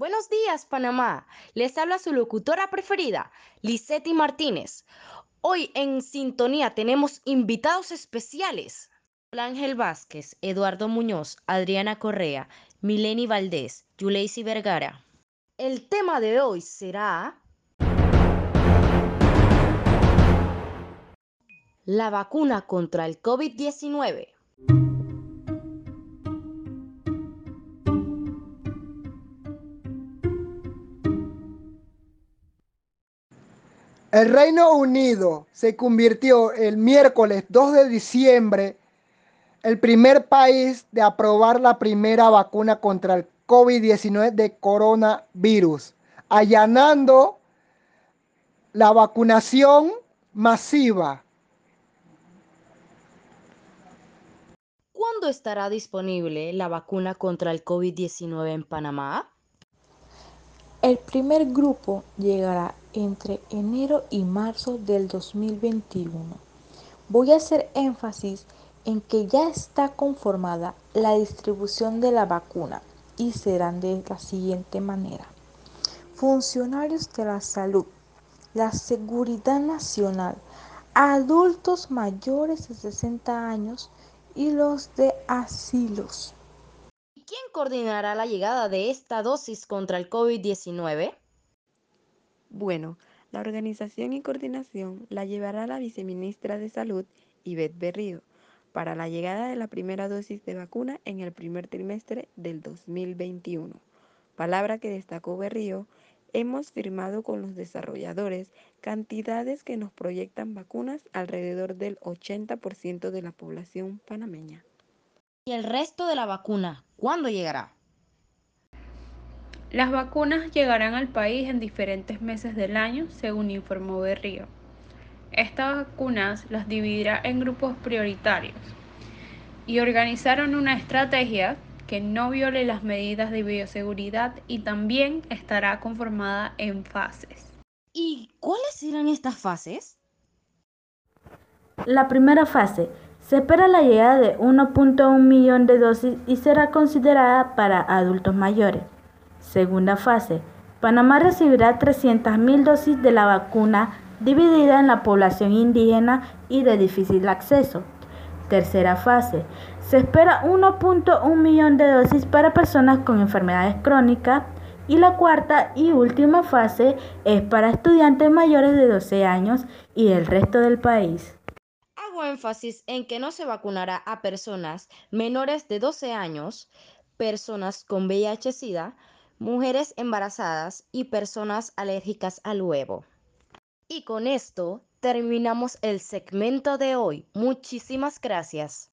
Buenos días, Panamá. Les habla su locutora preferida, Lisetti Martínez. Hoy en sintonía tenemos invitados especiales. Ángel Vázquez, Eduardo Muñoz, Adriana Correa, Mileni Valdés, Yuleisi Vergara. El tema de hoy será la vacuna contra el COVID-19. El Reino Unido se convirtió el miércoles 2 de diciembre el primer país de aprobar la primera vacuna contra el COVID-19 de coronavirus, allanando la vacunación masiva. ¿Cuándo estará disponible la vacuna contra el COVID-19 en Panamá? El primer grupo llegará entre enero y marzo del 2021. Voy a hacer énfasis en que ya está conformada la distribución de la vacuna y serán de la siguiente manera. Funcionarios de la salud, la seguridad nacional, adultos mayores de 60 años y los de asilos. ¿Quién coordinará la llegada de esta dosis contra el COVID-19? Bueno, la organización y coordinación la llevará la viceministra de Salud, Ivette Berrío para la llegada de la primera dosis de vacuna en el primer trimestre del 2021. Palabra que destacó Berrío, hemos firmado con los desarrolladores cantidades que nos proyectan vacunas alrededor del 80% de la población panameña. ¿Y el resto de la vacuna cuándo llegará? Las vacunas llegarán al país en diferentes meses del año, según informó Berrío. Estas vacunas las dividirá en grupos prioritarios y organizaron una estrategia que no viole las medidas de bioseguridad y también estará conformada en fases. ¿Y cuáles serán estas fases? La primera fase. Se espera la llegada de 1.1 millón de dosis y será considerada para adultos mayores. Segunda fase. Panamá recibirá 300.000 dosis de la vacuna dividida en la población indígena y de difícil acceso. Tercera fase. Se espera 1.1 millón de dosis para personas con enfermedades crónicas y la cuarta y última fase es para estudiantes mayores de 12 años y el resto del país. Hago énfasis en que no se vacunará a personas menores de 12 años, personas con VIH-Sida, mujeres embarazadas y personas alérgicas al huevo. Y con esto terminamos el segmento de hoy. Muchísimas gracias.